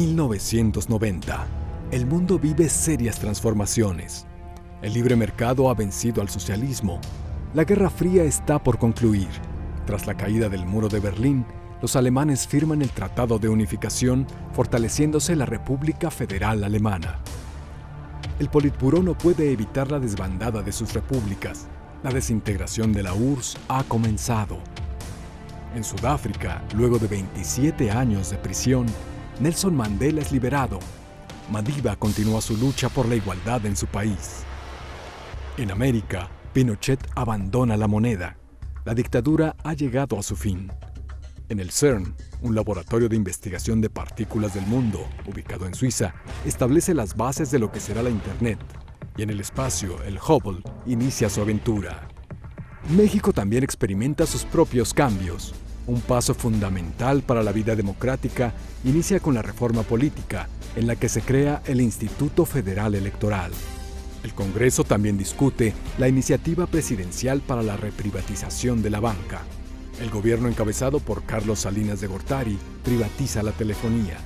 1990. El mundo vive serias transformaciones. El libre mercado ha vencido al socialismo. La Guerra Fría está por concluir. Tras la caída del muro de Berlín, los alemanes firman el Tratado de Unificación, fortaleciéndose la República Federal Alemana. El Politburó no puede evitar la desbandada de sus repúblicas. La desintegración de la URSS ha comenzado. En Sudáfrica, luego de 27 años de prisión, Nelson Mandela es liberado. Madiba continúa su lucha por la igualdad en su país. En América, Pinochet abandona la moneda. La dictadura ha llegado a su fin. En el CERN, un laboratorio de investigación de partículas del mundo, ubicado en Suiza, establece las bases de lo que será la Internet. Y en el espacio, el Hubble inicia su aventura. México también experimenta sus propios cambios. Un paso fundamental para la vida democrática inicia con la reforma política, en la que se crea el Instituto Federal Electoral. El Congreso también discute la iniciativa presidencial para la reprivatización de la banca. El gobierno encabezado por Carlos Salinas de Gortari privatiza la telefonía.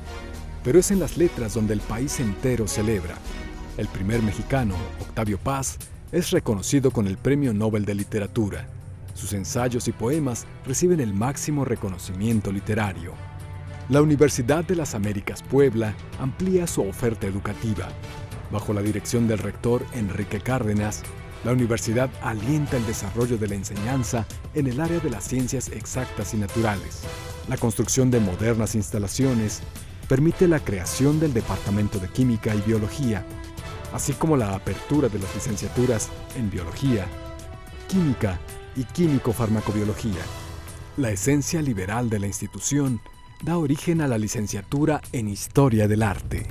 Pero es en las letras donde el país entero celebra. El primer mexicano, Octavio Paz, es reconocido con el Premio Nobel de Literatura. Sus ensayos y poemas reciben el máximo reconocimiento literario. La Universidad de las Américas Puebla amplía su oferta educativa. Bajo la dirección del rector Enrique Cárdenas, la universidad alienta el desarrollo de la enseñanza en el área de las ciencias exactas y naturales. La construcción de modernas instalaciones permite la creación del Departamento de Química y Biología, así como la apertura de las licenciaturas en Biología, Química y Químico-Farmacobiología. La esencia liberal de la institución da origen a la licenciatura en Historia del Arte.